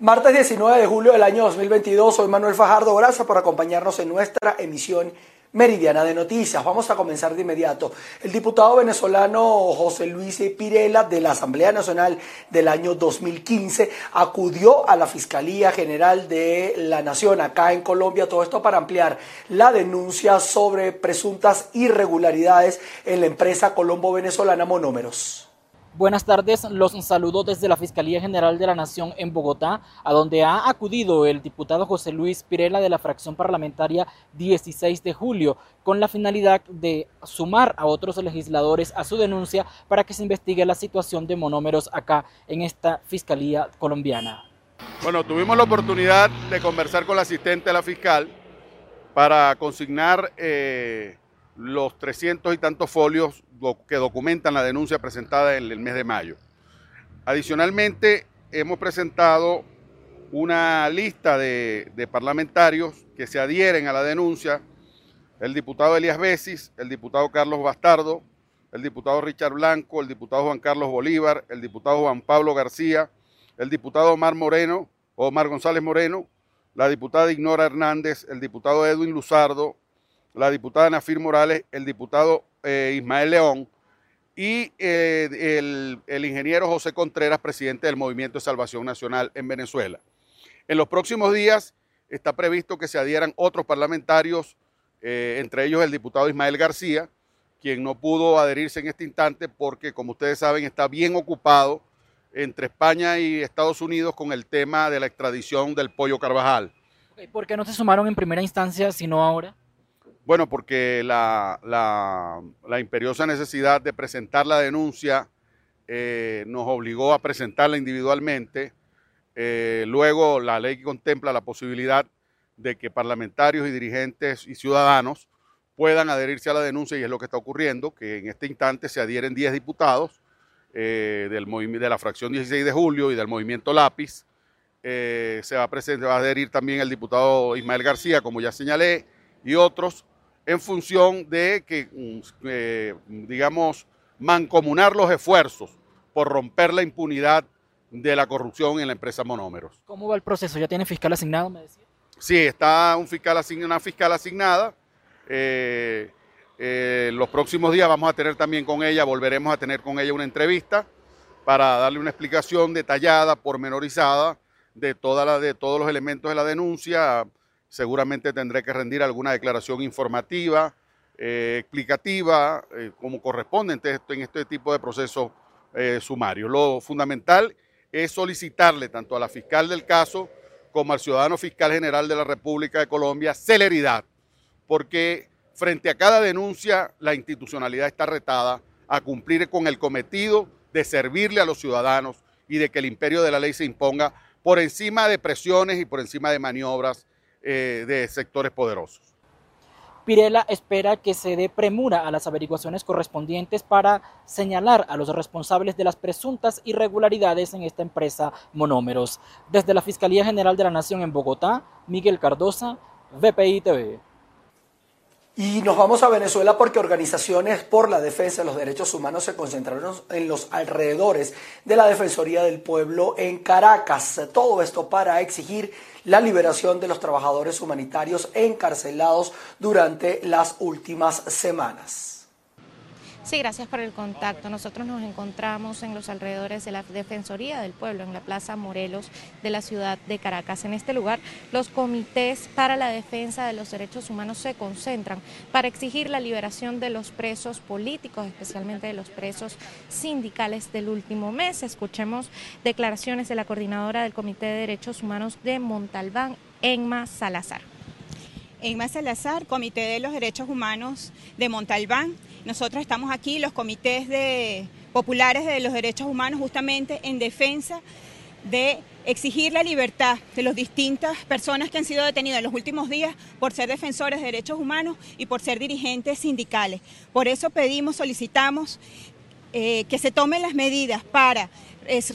Martes 19 de julio del año 2022, soy Manuel Fajardo, gracias por acompañarnos en nuestra emisión meridiana de noticias. Vamos a comenzar de inmediato. El diputado venezolano José Luis Pirela de la Asamblea Nacional del año 2015 acudió a la Fiscalía General de la Nación acá en Colombia, todo esto para ampliar la denuncia sobre presuntas irregularidades en la empresa colombo-venezolana Monómeros. Buenas tardes, los saludo desde la Fiscalía General de la Nación en Bogotá, a donde ha acudido el diputado José Luis Pirela de la fracción parlamentaria 16 de julio, con la finalidad de sumar a otros legisladores a su denuncia para que se investigue la situación de monómeros acá en esta Fiscalía colombiana. Bueno, tuvimos la oportunidad de conversar con la asistente de la fiscal para consignar eh, los 300 y tantos folios que documentan la denuncia presentada en el mes de mayo. Adicionalmente, hemos presentado una lista de, parlamentarios que se adhieren a la denuncia, el diputado Elías Besis, el diputado Carlos Bastardo, el diputado Richard Blanco, el diputado Juan Carlos Bolívar, el diputado Juan Pablo García, el diputado Omar Moreno, Omar González Moreno, la diputada Ignora Hernández, el diputado Edwin Luzardo, la diputada Nafir Morales, el diputado eh, Ismael León y eh, el, ingeniero José Contreras, presidente del Movimiento de Salvación Nacional en Venezuela. En los próximos días está previsto que se adhieran otros parlamentarios, eh, entre ellos el diputado Ismael García, quien no pudo adherirse en este instante porque, como ustedes saben, está bien ocupado entre España y Estados Unidos con el tema de la extradición del pollo Carvajal. ¿Por qué no se sumaron en primera instancia, sino ahora? Bueno, porque la, imperiosa necesidad de presentar la denuncia eh, nos obligó a presentarla individualmente. Eh, luego la ley contempla la posibilidad de que parlamentarios y dirigentes y ciudadanos puedan adherirse a la denuncia y es lo que está ocurriendo, que en este instante se adhieren 10 diputados eh, de la fracción 16 de julio y del movimiento Lápiz. se, va a se va a adherir también el diputado Ismael García, como ya señalé, y otros en función de que, mm, eh, digamos, mancomunar los esfuerzos por romper la impunidad de la corrupción en la empresa Monómeros. ¿Cómo va el proceso? ¿Ya tiene fiscal asignado, me decía? Sí, está un fiscal una fiscal asignada. Eh, eh, los próximos días vamos a tener también con ella, volveremos a tener con ella una entrevista para darle una explicación detallada, pormenorizada de, toda la, de todos los elementos de la denuncia, seguramente tendré que rendir alguna declaración informativa, eh, explicativa, eh, como corresponde en este tipo de procesos eh, sumarios. Lo fundamental es solicitarle tanto a la fiscal del caso como al ciudadano fiscal general de la República de Colombia celeridad, porque frente a cada denuncia la institucionalidad está retada a cumplir con el cometido de servirle a los ciudadanos y de que el imperio de la ley se imponga por encima de presiones y por encima de maniobras eh, de sectores poderosos. Pirela espera que se dé premura a las averiguaciones correspondientes para señalar a los responsables de las presuntas irregularidades en esta empresa Monómeros. Desde la Fiscalía General de la Nación en Bogotá, Miguel Cardosa, VPI TV. Y nos vamos a Venezuela porque organizaciones por la defensa de los derechos humanos se concentraron en los alrededores de la Defensoría del Pueblo en Caracas. Todo esto para exigir la liberación de los trabajadores humanitarios encarcelados durante las últimas semanas. Sí, gracias por el contacto. Nosotros nos encontramos en los alrededores de la Defensoría del Pueblo, en la Plaza Morelos de la ciudad de Caracas. En este lugar, los comités para la defensa de los derechos humanos se concentran para exigir la liberación de los presos políticos, especialmente de los presos sindicales del último mes. Escuchemos declaraciones de la coordinadora del Comité de Derechos Humanos de Montalbán, Enma Salazar. Enma Salazar, Comité de los Derechos Humanos de Montalbán. Nosotros estamos aquí, los comités populares de los derechos humanos, justamente en defensa de exigir la libertad de las distintas personas que han sido detenidas en los últimos días por ser defensores de derechos humanos y por ser dirigentes sindicales. Por eso pedimos, solicitamos eh, que se tomen las medidas para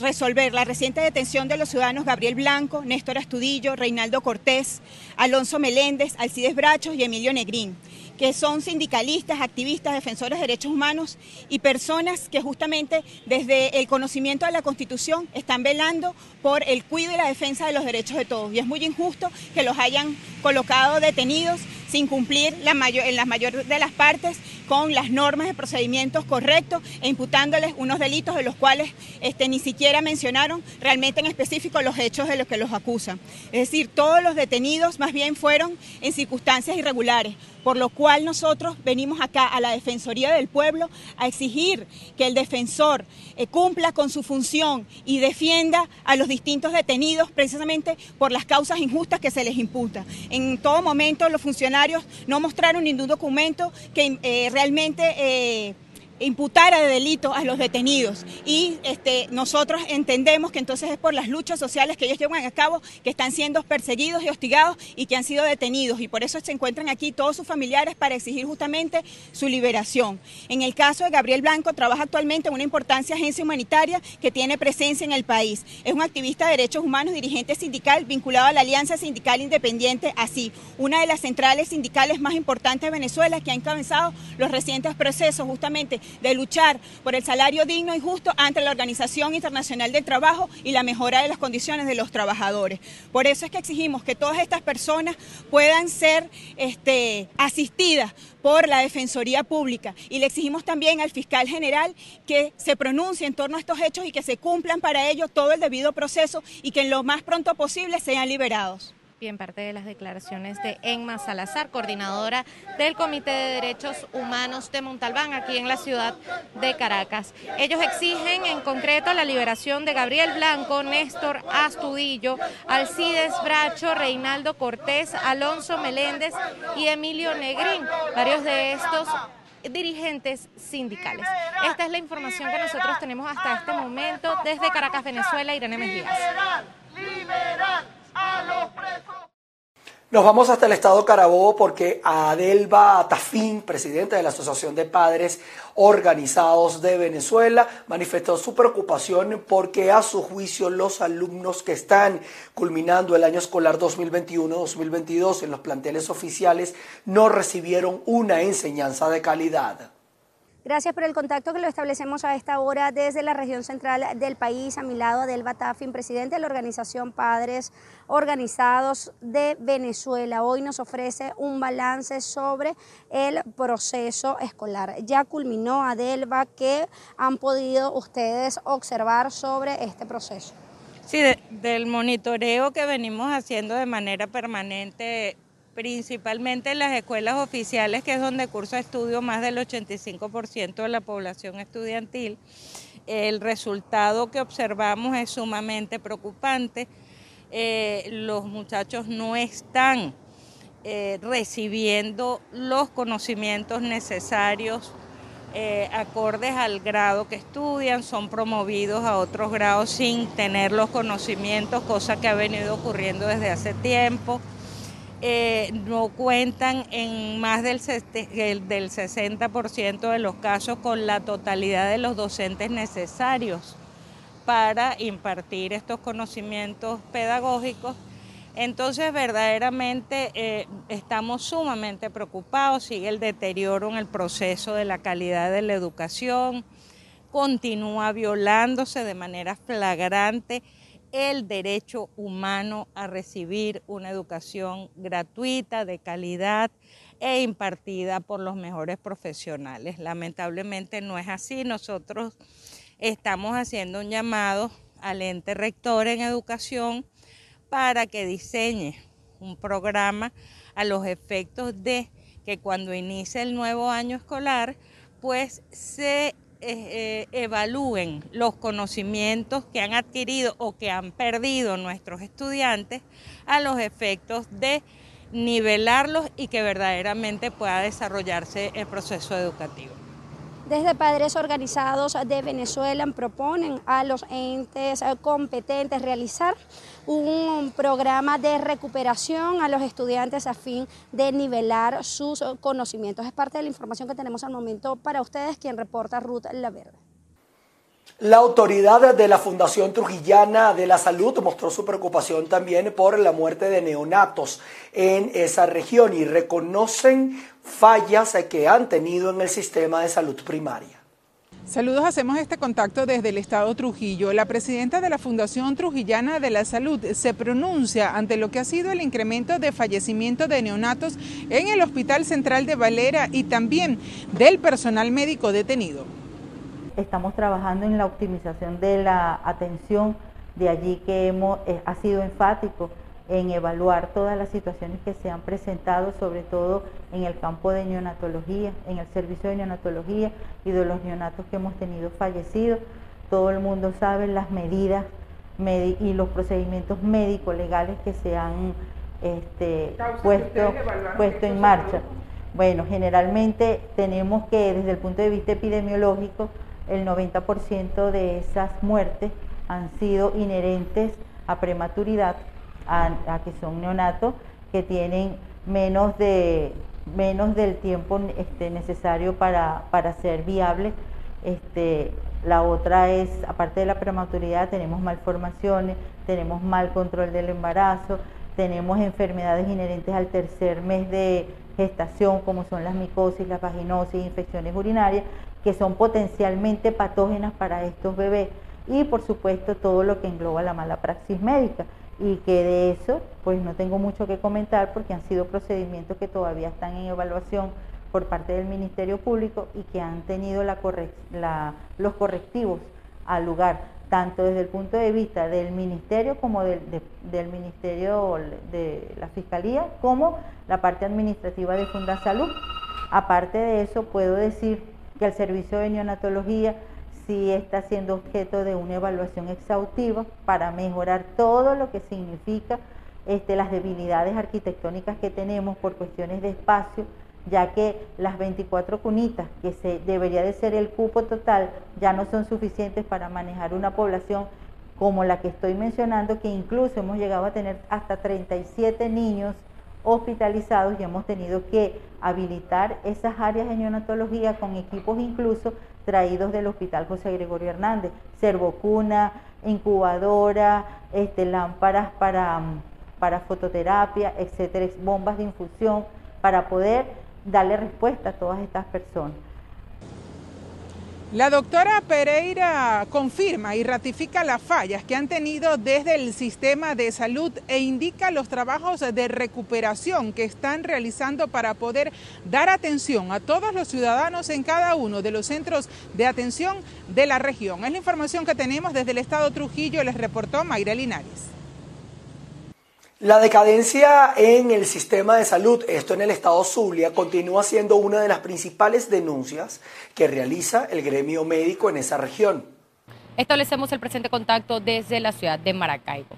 resolver la reciente detención de los ciudadanos Gabriel Blanco, Néstor Astudillo, Reinaldo Cortés, Alonso Meléndez, Alcides Brachos y Emilio Negrín que son sindicalistas, activistas, defensores de derechos humanos y personas que justamente desde el conocimiento de la Constitución están velando por el cuidado y la defensa de los derechos de todos. Y es muy injusto que los hayan colocado detenidos sin cumplir la mayor, en la mayor de las partes con las normas de procedimientos correctos e imputándoles unos delitos de los cuales este, ni siquiera mencionaron realmente en específico los hechos de los que los acusan. Es decir, todos los detenidos más bien fueron en circunstancias irregulares, por lo cual nosotros venimos acá a la Defensoría del Pueblo a exigir que el defensor eh, cumpla con su función y defienda a los distintos detenidos precisamente por las causas injustas que se les imputa. En todo momento los funcionarios no mostraron ningún documento que eh, realmente imputara de delito a los detenidos. Y este, nosotros entendemos que entonces es por las luchas sociales que ellos llevan a cabo que están siendo perseguidos y hostigados y que han sido detenidos. Y por eso se encuentran aquí todos sus familiares para exigir justamente su liberación. En el caso de Gabriel Blanco, trabaja actualmente en una importante agencia humanitaria que tiene presencia en el país. Es un activista de derechos humanos, dirigente sindical vinculado a la Alianza Sindical Independiente, así, una de las centrales sindicales más importantes de Venezuela que ha encabezado los recientes procesos justamente de luchar por el salario digno y justo ante la Organización Internacional del Trabajo y la mejora de las condiciones de los trabajadores. Por eso es que exigimos que todas estas personas puedan ser este, asistidas por la Defensoría Pública y le exigimos también al fiscal general que se pronuncie en torno a estos hechos y que se cumplan para ello todo el debido proceso y que en lo más pronto posible sean liberados. Bien, parte de las declaraciones de Enma Salazar, coordinadora del Comité de Derechos Humanos de Montalbán, aquí en la ciudad de Caracas. Ellos exigen en concreto la liberación de Gabriel Blanco, Néstor Astudillo, Alcides Bracho, Reinaldo Cortés, Alonso Meléndez y Emilio Negrín, varios de estos dirigentes sindicales. Esta es la información que nosotros tenemos hasta este momento desde Caracas, Venezuela, Irene Mejías. Nos vamos hasta el estado Carabobo porque Adelba Tafín, presidenta de la Asociación de Padres Organizados de Venezuela, manifestó su preocupación porque a su juicio los alumnos que están culminando el año escolar 2021-2022 en los planteles oficiales no recibieron una enseñanza de calidad. Gracias por el contacto que lo establecemos a esta hora desde la región central del país. A mi lado, Adelba Tafin, presidente de la organización Padres Organizados de Venezuela. Hoy nos ofrece un balance sobre el proceso escolar. Ya culminó, Adelba, ¿qué han podido ustedes observar sobre este proceso? Sí, del monitoreo que venimos haciendo de manera permanente principalmente en las escuelas oficiales, que es donde cursa estudio más del 85% de la población estudiantil. El resultado que observamos es sumamente preocupante. Eh, los muchachos no están eh, recibiendo los conocimientos necesarios eh, acordes al grado que estudian, son promovidos a otros grados sin tener los conocimientos, cosa que ha venido ocurriendo desde hace tiempo. Eh, no cuentan en más del, del 60% de los casos con la totalidad de los docentes necesarios para impartir estos conocimientos pedagógicos. Entonces, verdaderamente eh, estamos sumamente preocupados, sigue el deterioro en el proceso de la calidad de la educación, continúa violándose de manera flagrante el derecho humano a recibir una educación gratuita, de calidad e impartida por los mejores profesionales. Lamentablemente no es así. Nosotros estamos haciendo un llamado al ente rector en educación para que diseñe un programa a los efectos de que cuando inicie el nuevo año escolar, pues se eh, evalúen los conocimientos que han adquirido o que han perdido nuestros estudiantes a los efectos de nivelarlos y que verdaderamente pueda desarrollarse el proceso educativo. Desde Padres Organizados de Venezuela proponen a los entes competentes realizar un programa de recuperación a los estudiantes a fin de nivelar sus conocimientos. Es parte de la información que tenemos al momento para ustedes, quien reporta Ruth La Verde. La autoridad de la Fundación Trujillana de la Salud mostró su preocupación también por la muerte de neonatos en esa región y reconocen fallas que han tenido en el sistema de salud primaria. Saludos, hacemos este contacto desde el estado Trujillo. La presidenta de la Fundación Trujillana de la Salud se pronuncia ante lo que ha sido el incremento de fallecimiento de neonatos en el Hospital Central de Valera y también del personal médico detenido estamos trabajando en la optimización de la atención, de allí que hemos, eh, ha sido enfático en evaluar todas las situaciones que se han presentado, sobre todo en el campo de neonatología, en el servicio de neonatología y de los neonatos que hemos tenido fallecidos. Todo el mundo sabe las medidas y los procedimientos médicos legales que se han este, puesto, puesto en marcha. Bueno, generalmente tenemos que desde el punto de vista epidemiológico el 90% de esas muertes han sido inherentes a prematuridad, a, que son neonatos que tienen menos, de, menos del tiempo este, necesario para, ser viables. Este, la otra es, aparte de la prematuridad, tenemos malformaciones, tenemos mal control del embarazo, tenemos enfermedades inherentes al tercer mes de gestación, como son las micosis, la vaginosis, infecciones urinarias, que son potencialmente patógenas para estos bebés y por supuesto todo lo que engloba la mala praxis médica y que de eso pues no tengo mucho que comentar porque han sido procedimientos que todavía están en evaluación por parte del Ministerio Público y que han tenido los correctivos al lugar, tanto desde el punto de vista del Ministerio como del, Ministerio de la Fiscalía, como la parte administrativa de Fundasalud. Aparte de eso, puedo decir que el servicio de neonatología sí está siendo objeto de una evaluación exhaustiva para mejorar todo lo que significa este, las debilidades arquitectónicas que tenemos por cuestiones de espacio, ya que las 24 cunitas, que se, debería de ser el cupo total, ya no son suficientes para manejar una población como la que estoy mencionando, que incluso hemos llegado a tener hasta 37 niños hospitalizados y hemos tenido que habilitar esas áreas de neonatología con equipos incluso traídos del Hospital José Gregorio Hernández, servocuna, incubadora, este, lámparas para, para fototerapia, etcétera, bombas de infusión, para poder darle respuesta a todas estas personas. La doctora Pereira confirma y ratifica las fallas que han tenido desde el sistema de salud e indica los trabajos de recuperación que están realizando para poder dar atención a todos los ciudadanos en cada uno de los centros de atención de la región. Es la información que tenemos desde el estado Trujillo, les reportó Mayra Linares. La decadencia en el sistema de salud, esto en el estado Zulia, continúa siendo una de las principales denuncias que realiza el gremio médico en esa región. Establecemos el presente contacto desde la ciudad de Maracaibo.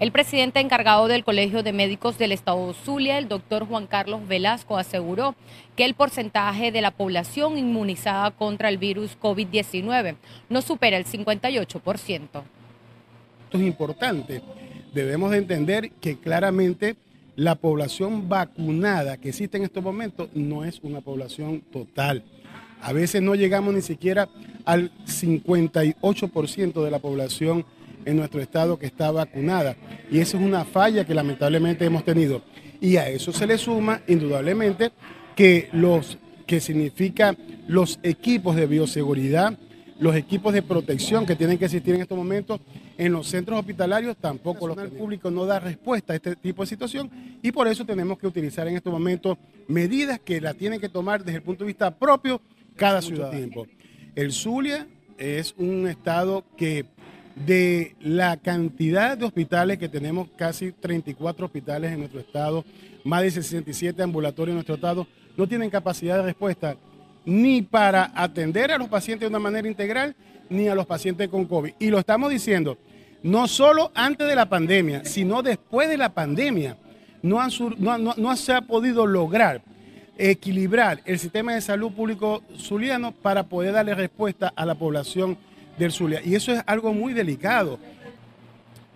El presidente encargado del Colegio de Médicos del Estado Zulia, el doctor Juan Carlos Velasco, aseguró que el porcentaje de la población inmunizada contra el virus COVID-19 no supera el 58%. Esto es importante debemos de entender que claramente la población vacunada que existe en estos momentos no es una población total. A veces no llegamos ni siquiera al 58% de la población en nuestro estado que está vacunada. Y esa es una falla que lamentablemente hemos tenido. Y a eso se le suma indudablemente que los que significa los equipos de bioseguridad, los equipos de protección que tienen que existir en estos momentos en los centros hospitalarios tampoco el público no da respuesta a este tipo de situación y por eso tenemos que utilizar en estos momentos medidas que la tienen que tomar desde el punto de vista propio cada ciudadano. El Zulia es un estado que de la cantidad de hospitales que tenemos, casi 34 hospitales en nuestro estado, más de 67 ambulatorios en nuestro estado, no tienen capacidad de respuesta ni para atender a los pacientes de una manera integral, ni a los pacientes con COVID. Y lo estamos diciendo, no solo antes de la pandemia, sino después de la pandemia. No, no, se ha podido lograr equilibrar el sistema de salud público zuliano para poder darle respuesta a la población del Zulia. Y eso es algo muy delicado.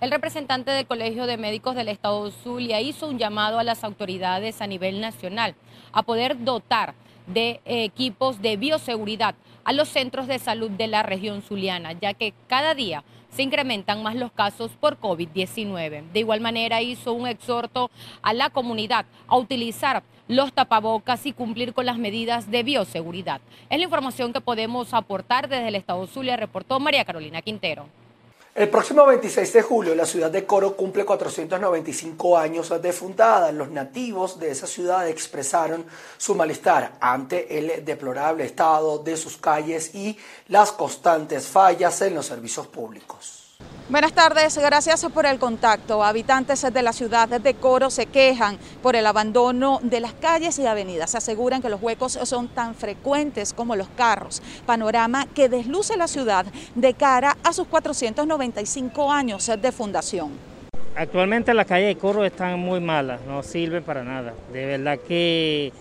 El representante del Colegio de Médicos del Estado Zulia hizo un llamado a las autoridades a nivel nacional a poder dotar de equipos de bioseguridad a los centros de salud de la región zuliana, ya que cada día se incrementan más los casos por COVID-19. De igual manera hizo un exhorto a la comunidad a utilizar los tapabocas y cumplir con las medidas de bioseguridad. Es la información que podemos aportar desde el Estado Zulia, reportó María Carolina Quintero. El próximo 26 de julio la ciudad de Coro cumple 495 años de fundada. Los nativos de esa ciudad expresaron su malestar ante el deplorable estado de sus calles y las constantes fallas en los servicios públicos. Buenas tardes, gracias por el contacto. Habitantes de la ciudad de Coro se quejan por el abandono de las calles y avenidas. Aseguran que los huecos son tan frecuentes como los carros. Panorama que desluce la ciudad de cara a sus 495 años de fundación. Actualmente las calles de Coro están muy malas, no sirven para nada. De verdad que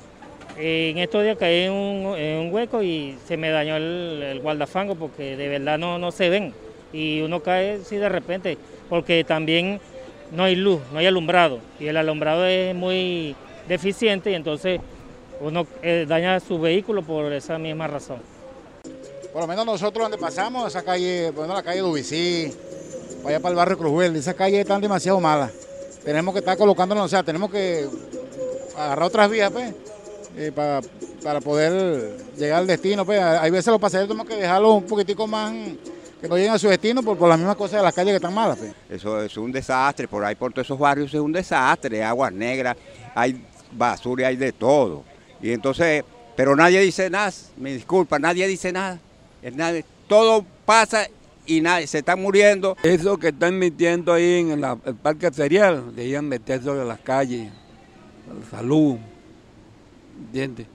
eh, en estos días caí en un, hueco y se me dañó el, guardafango porque de verdad no, no se ven y uno cae sí de repente, porque también no hay luz, no hay alumbrado y el alumbrado es muy deficiente y entonces uno eh, daña su vehículo por esa misma razón. Por lo menos nosotros donde pasamos, esa calle, bueno, la calle Dubicí, vaya para el barrio Cruzwell, esas calles están demasiado malas. Tenemos que estar colocándonos, o sea, tenemos que agarrar otras vías, pues, eh, para, para, poder llegar al destino. Pues. Hay veces los pasajeros tenemos que dejarlos un poquitico más que no lleguen a su destino por, por las mismas cosas de las calles que están malas. Pues. Eso, es un desastre, por ahí por todos esos barrios es un desastre, aguas negras, hay basura, hay de todo. Y entonces, pero nadie dice nada, me disculpa, nadie dice nada. todo pasa y nadie se está muriendo. Eso que están metiendo ahí en el parque serial, debían meter sobre las calles, la salud, ¿entiendes?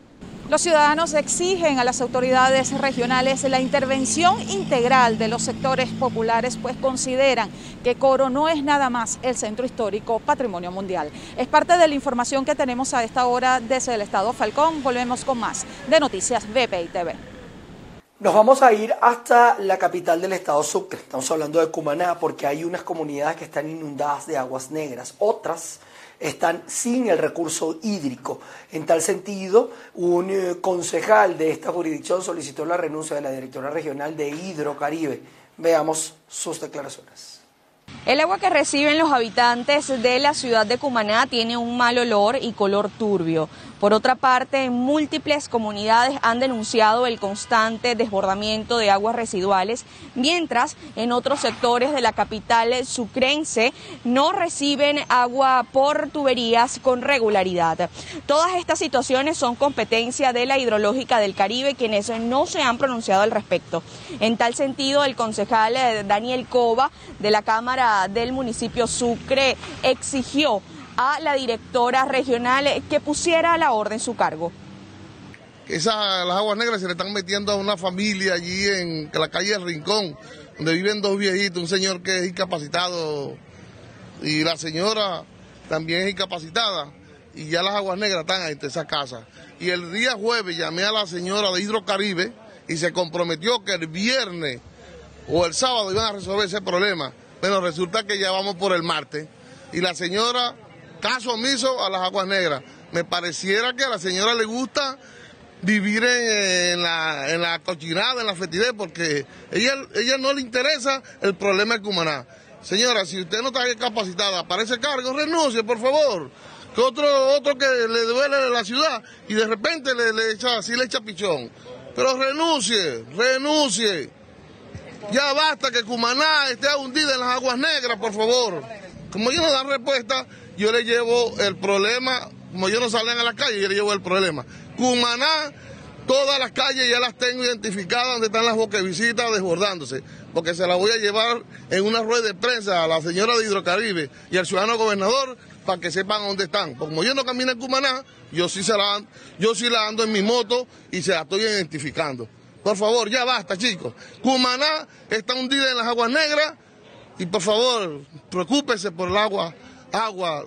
Los ciudadanos exigen a las autoridades regionales la intervención integral de los sectores populares, pues consideran que Coro no es nada más el centro histórico patrimonio mundial. Es parte de la información que tenemos a esta hora desde el Estado Falcón. Volvemos con más de Noticias BPI TV. Nos vamos a ir hasta la capital del estado Sucre. Estamos hablando de Cumaná porque hay unas comunidades que están inundadas de aguas negras, otras están sin el recurso hídrico. En tal sentido, un eh, concejal de esta jurisdicción solicitó la renuncia de la directora regional de Hidrocaribe. Veamos sus declaraciones. El agua que reciben los habitantes de la ciudad de Cumaná tiene un mal olor y color turbio. Por otra parte, múltiples comunidades han denunciado el constante desbordamiento de aguas residuales, mientras en otros sectores de la capital sucrense no reciben agua por tuberías con regularidad. Todas estas situaciones son competencia de la hidrológica del Caribe, quienes no se han pronunciado al respecto. En tal sentido, el concejal eh, Daniel Cova de la Cámara del municipio Sucre exigió a la directora regional que pusiera la orden su cargo. Esa, las aguas negras se le están metiendo a una familia allí en la calle del Rincón, donde viven dos viejitos, un señor que es incapacitado y la señora también es incapacitada y ya las aguas negras están en esa casa. Y el día jueves llamé a la señora de Hidrocaribe y se comprometió que el viernes o el sábado iban a resolver ese problema. Pero resulta que ya vamos por el martes y la señora caso omiso a las aguas negras. Me pareciera que a la señora le gusta vivir en, la, en la cochinada, en la fetidez, porque ella, ella no le interesa el problema de Cumaná. Señora, si usted no está capacitada para ese cargo, renuncie, por favor. Que otro, otro que le duele la ciudad y de repente le, le echa, así le echa pichón. Pero renuncie, renuncie. Ya basta que Cumaná esté hundida en las aguas negras, por favor. Como yo no da respuesta, yo le llevo el problema, como yo no salen a la calle, yo le llevo el problema. Cumaná, todas las calles ya las tengo identificadas donde están las visitas desbordándose, porque se las voy a llevar en una rueda de prensa a la señora de Hidrocaribe y al ciudadano gobernador para que sepan dónde están. Porque como yo no camino en Cumaná, yo sí, se la, yo sí la ando en mi moto y se la estoy identificando. Por favor, ya basta, chicos. Cumaná está hundida en las aguas negras y por favor, preocúpese por el agua agua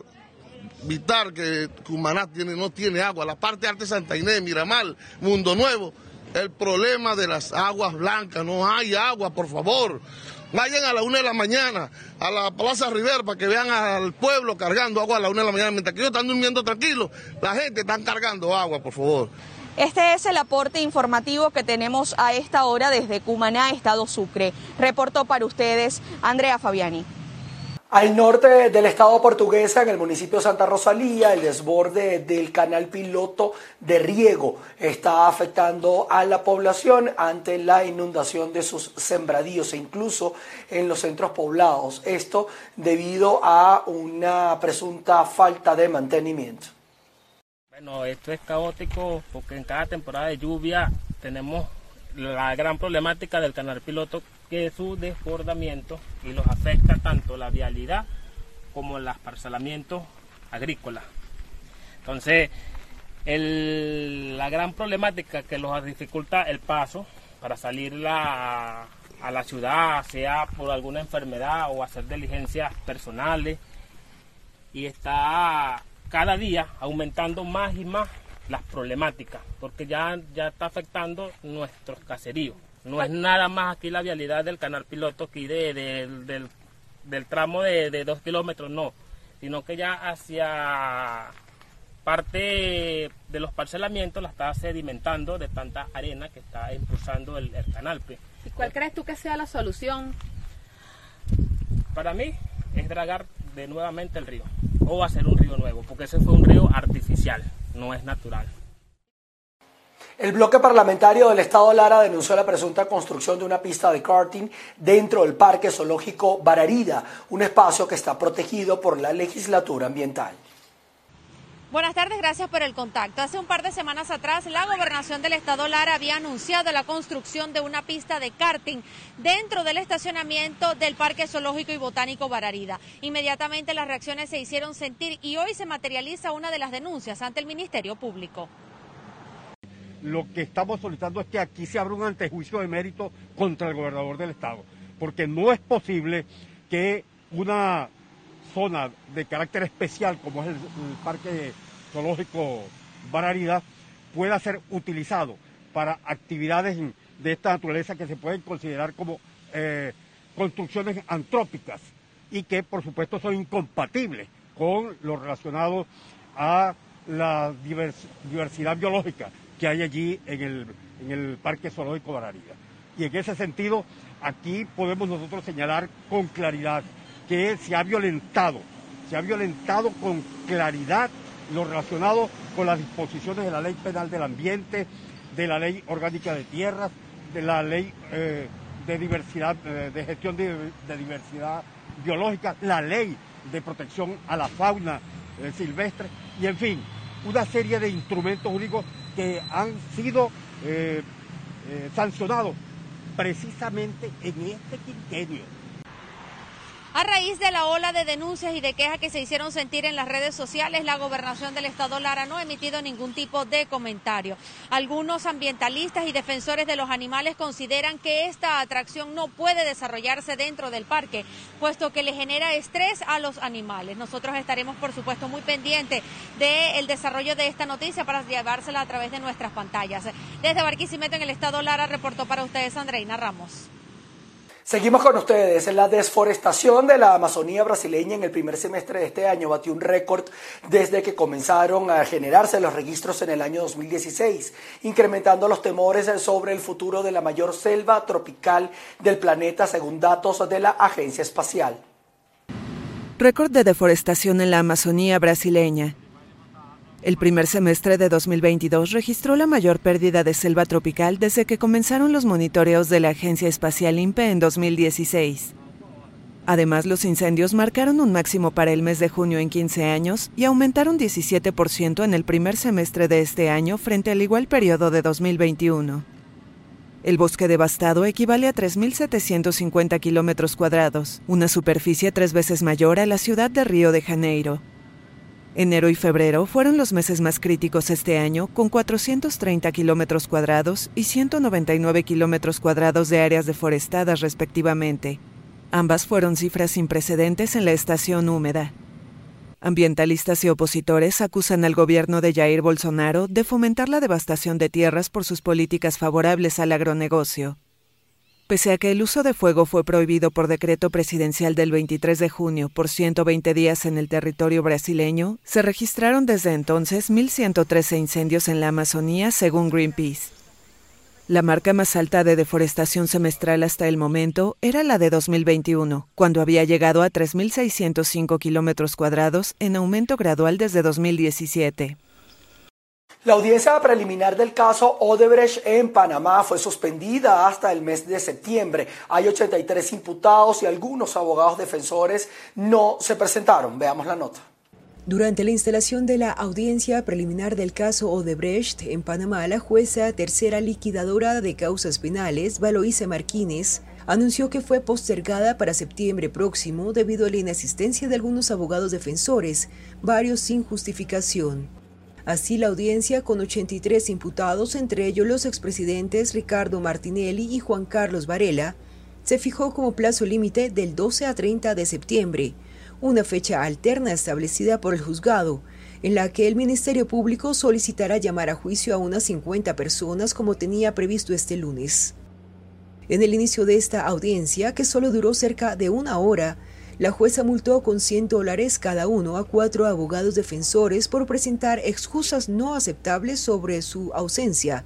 vital que Cumaná tiene, no tiene agua. La parte de Santa Inés, Miramar, Mundo Nuevo, el problema de las aguas blancas, no hay agua, por favor. Vayan a la una de la mañana a la Plaza Rivera para que vean al pueblo cargando agua a la una de la mañana. Mientras que ellos están durmiendo tranquilos, la gente está cargando agua, por favor. Este es el aporte informativo que tenemos a esta hora desde Cumaná, Estado Sucre. Reportó para ustedes Andrea Fabiani. Al norte del estado portuguesa, en el municipio de Santa Rosalía, el desborde del canal piloto de riego está afectando a la población ante la inundación de sus sembradíos e incluso en los centros poblados. Esto debido a una presunta falta de mantenimiento. Bueno, esto es caótico porque en cada temporada de lluvia tenemos la gran problemática del canal piloto que su desbordamiento y los afecta tanto la vialidad como el parcelamientos agrícolas. Entonces, la gran problemática que los dificulta el paso para salir a la ciudad, sea por alguna enfermedad o hacer diligencias personales, y está cada día aumentando más y más las problemáticas, porque ya, ya está afectando nuestros caseríos. No es nada más aquí la vialidad del canal piloto, aquí de, del, del, tramo de, de dos kilómetros, no, sino que ya hacia parte de los parcelamientos la está sedimentando de tanta arena que está impulsando el, canal. Pues. ¿Y cuál crees tú que sea la solución? Para mí es dragar de nuevamente el río o hacer un río nuevo, porque ese fue un río artificial, no es natural. El bloque parlamentario del Estado Lara denunció la presunta construcción de una pista de karting dentro del Parque Zoológico Bararida, un espacio que está protegido por la legislatura ambiental. Buenas tardes, gracias por el contacto. Hace un par de semanas atrás, la gobernación del estado Lara había anunciado la construcción de una pista de karting dentro del estacionamiento del Parque Zoológico y Botánico Bararida. Inmediatamente las reacciones se hicieron sentir y hoy se materializa una de las denuncias ante el Ministerio Público lo que estamos solicitando es que aquí se abra un antejuicio de mérito contra el gobernador del estado, porque no es posible que una zona de carácter especial como es el, Parque Zoológico Bararida pueda ser utilizado para actividades de esta naturaleza que se pueden considerar como eh, construcciones antrópicas y que por supuesto son incompatibles con lo relacionado a la diversidad biológica que hay allí en el, en el Parque Zoológico Bararida. Y en ese sentido, aquí podemos nosotros señalar con claridad que se ha violentado, se ha violentado con claridad lo relacionado con las disposiciones de la Ley Penal del Ambiente, de la Ley Orgánica de Tierras, de la Ley eh, de diversidad, eh, de gestión de, diversidad biológica, la Ley de protección a la fauna eh, silvestre y en fin, una serie de instrumentos únicos que han sido sancionados precisamente en este quinquenio. A raíz de la ola de denuncias y de quejas que se hicieron sentir en las redes sociales, la gobernación del estado Lara no ha emitido ningún tipo de comentario. Algunos ambientalistas y defensores de los animales consideran que esta atracción no puede desarrollarse dentro del parque, puesto que le genera estrés a los animales. Nosotros estaremos, por supuesto, muy pendientes del desarrollo de esta noticia para llevársela a través de nuestras pantallas. Desde Barquisimeto, en el estado Lara, reportó para ustedes Andreina Ramos. Seguimos con ustedes. La desforestación de la Amazonía brasileña en el primer semestre de este año batió un récord desde que comenzaron a generarse los registros en el año 2016, incrementando los temores sobre el futuro de la mayor selva tropical del planeta, según datos de la Agencia Espacial. Récord de deforestación en la Amazonía brasileña. El primer semestre de 2022 registró la mayor pérdida de selva tropical desde que comenzaron los monitoreos de la Agencia Espacial INPE en 2016. Además, los incendios marcaron un máximo para el mes de junio en 15 años y aumentaron 17% en el primer semestre de este año frente al igual periodo de 2021. El bosque devastado equivale a 3.750 kilómetros cuadrados, una superficie tres veces mayor a la ciudad de Río de Janeiro, Enero y febrero fueron los meses más críticos este año, con 430 kilómetros cuadrados y 199 kilómetros cuadrados de áreas deforestadas respectivamente. Ambas fueron cifras sin precedentes en la estación húmeda. Ambientalistas y opositores acusan al gobierno de Jair Bolsonaro de fomentar la devastación de tierras por sus políticas favorables al agronegocio. Pese a que el uso de fuego fue prohibido por decreto presidencial del 23 de junio por 120 días en el territorio brasileño, se registraron desde entonces 1.113 incendios en la Amazonía, según Greenpeace. La marca más alta de deforestación semestral hasta el momento era la de 2021, cuando había llegado a 3.605 kilómetros cuadrados, en aumento gradual desde 2017. La audiencia preliminar del caso Odebrecht en Panamá fue suspendida hasta el mes de septiembre. Hay 83 imputados y algunos abogados defensores no se presentaron. Veamos la nota. Durante la instalación de la audiencia preliminar del caso Odebrecht en Panamá, la jueza tercera liquidadora de causas penales, Valoisa Martínez, anunció que fue postergada para septiembre próximo debido a la inasistencia de algunos abogados defensores, varios sin justificación. Así, la audiencia, con 83 imputados, entre ellos los expresidentes Ricardo Martinelli y Juan Carlos Varela, se fijó como plazo límite del 12 a 30 de septiembre, una fecha alterna establecida por el juzgado, en la que el Ministerio Público solicitará llamar a juicio a unas 50 personas como tenía previsto este lunes. En el inicio de esta audiencia, que solo duró cerca de una hora, la jueza multó con 100 dólares cada uno a cuatro abogados defensores por presentar excusas no aceptables sobre su ausencia,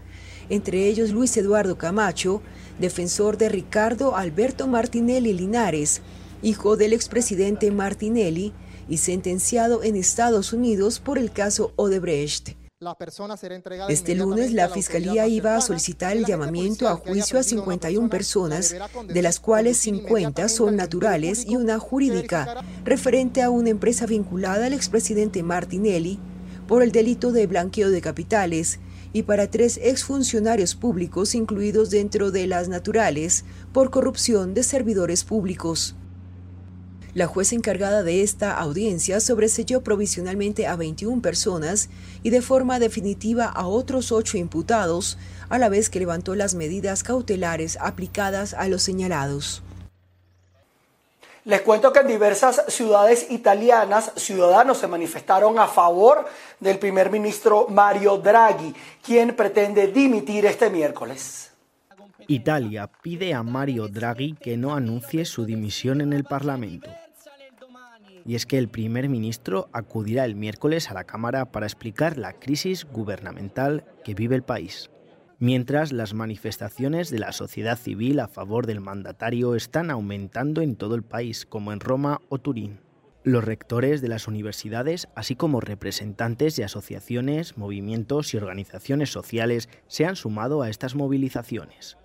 entre ellos Luis Eduardo Camacho, defensor de Ricardo Alberto Martinelli Linares, hijo del expresidente Martinelli y sentenciado en Estados Unidos por el caso Odebrecht. Este lunes la Fiscalía iba a solicitar el llamamiento a juicio a 51 personas, de las cuales 50 son naturales y una jurídica, referente a una empresa vinculada al expresidente Martinelli por el delito de blanqueo de capitales y para tres exfuncionarios públicos incluidos dentro de las naturales por corrupción de servidores públicos. La jueza encargada de esta audiencia sobreselló provisionalmente a 21 personas y de forma definitiva a otros ocho imputados, a la vez que levantó las medidas cautelares aplicadas a los señalados. Les cuento que en diversas ciudades italianas ciudadanos se manifestaron a favor del primer ministro Mario Draghi, quien pretende dimitir este miércoles. Italia pide a Mario Draghi que no anuncie su dimisión en el Parlamento y es que el primer ministro acudirá el miércoles a la Cámara para explicar la crisis gubernamental que vive el país. Mientras las manifestaciones de la sociedad civil a favor del mandatario están aumentando en todo el país, como en Roma o Turín. Los rectores de las universidades, así como representantes de asociaciones, movimientos y organizaciones sociales, se han sumado a estas movilizaciones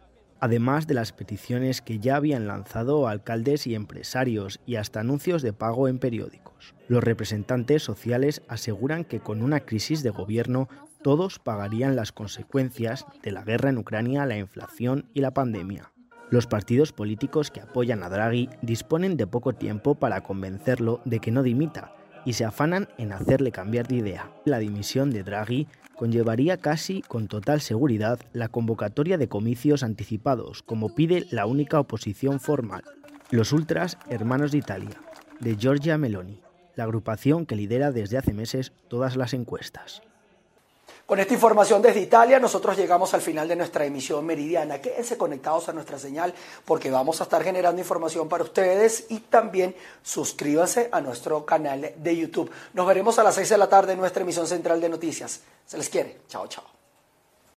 además de las peticiones que ya habían lanzado alcaldes y empresarios y hasta anuncios de pago en periódicos. Los representantes sociales aseguran que con una crisis de gobierno todos pagarían las consecuencias de la guerra en Ucrania, la inflación y la pandemia. Los partidos políticos que apoyan a Draghi disponen de poco tiempo para convencerlo de que no dimita y se afanan en hacerle cambiar de idea. La dimisión de Draghi conllevaría casi con total seguridad la convocatoria de comicios anticipados, como pide la única oposición formal, los Ultras Hermanos de Italia, de Giorgia Meloni, la agrupación que lidera desde hace meses todas las encuestas. Con esta información desde Italia, nosotros llegamos al final de nuestra emisión meridiana. Quédense conectados a nuestra señal porque vamos a estar generando información para ustedes y también suscríbanse a nuestro canal de YouTube. Nos veremos a las 6 de la tarde en nuestra emisión central de noticias. Se les quiere. Chao, chao.